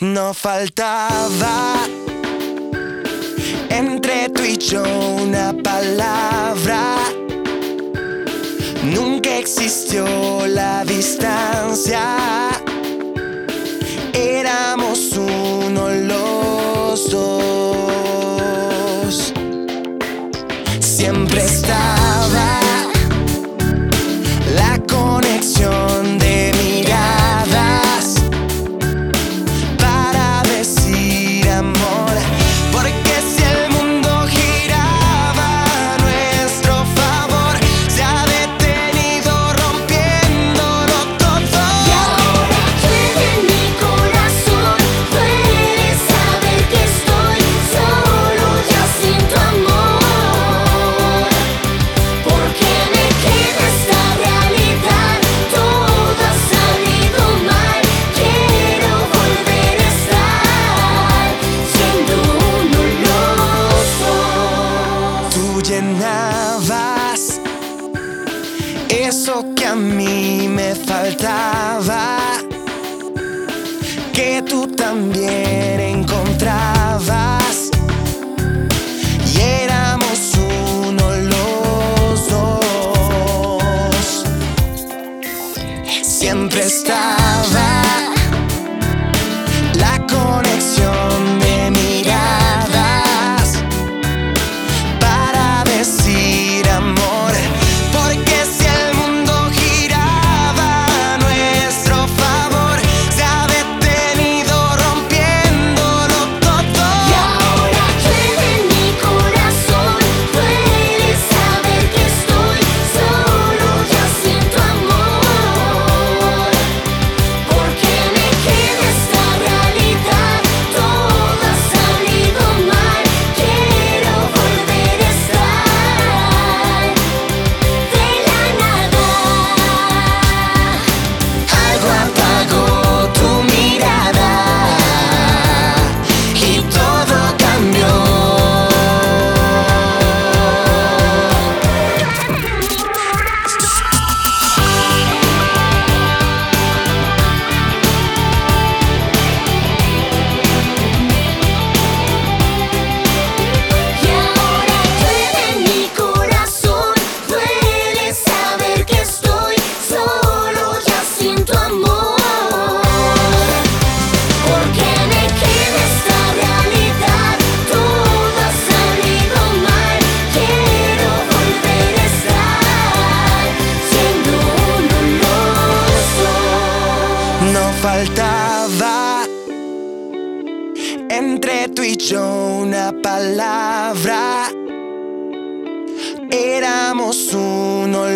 No faltaba entre tú y yo una palabra. Nunca existió la distancia. Éramos uno los dos. Siempre está. Eso que a mí me faltaba, que tú también. faltaba entre tú y yo una palabra. Éramos uno.